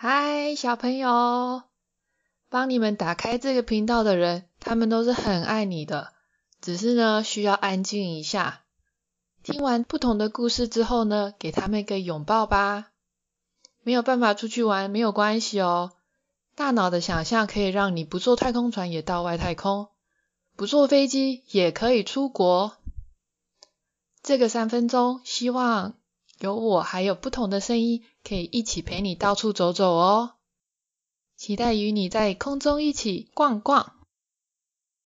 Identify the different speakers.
Speaker 1: 嗨，小朋友，帮你们打开这个频道的人，他们都是很爱你的，只是呢，需要安静一下。听完不同的故事之后呢，给他们一个拥抱吧。没有办法出去玩，没有关系哦。大脑的想象可以让你不坐太空船也到外太空，不坐飞机也可以出国。这个三分钟，希望有我还有不同的声音。可以一起陪你到处走走哦，期待与你在空中一起逛逛。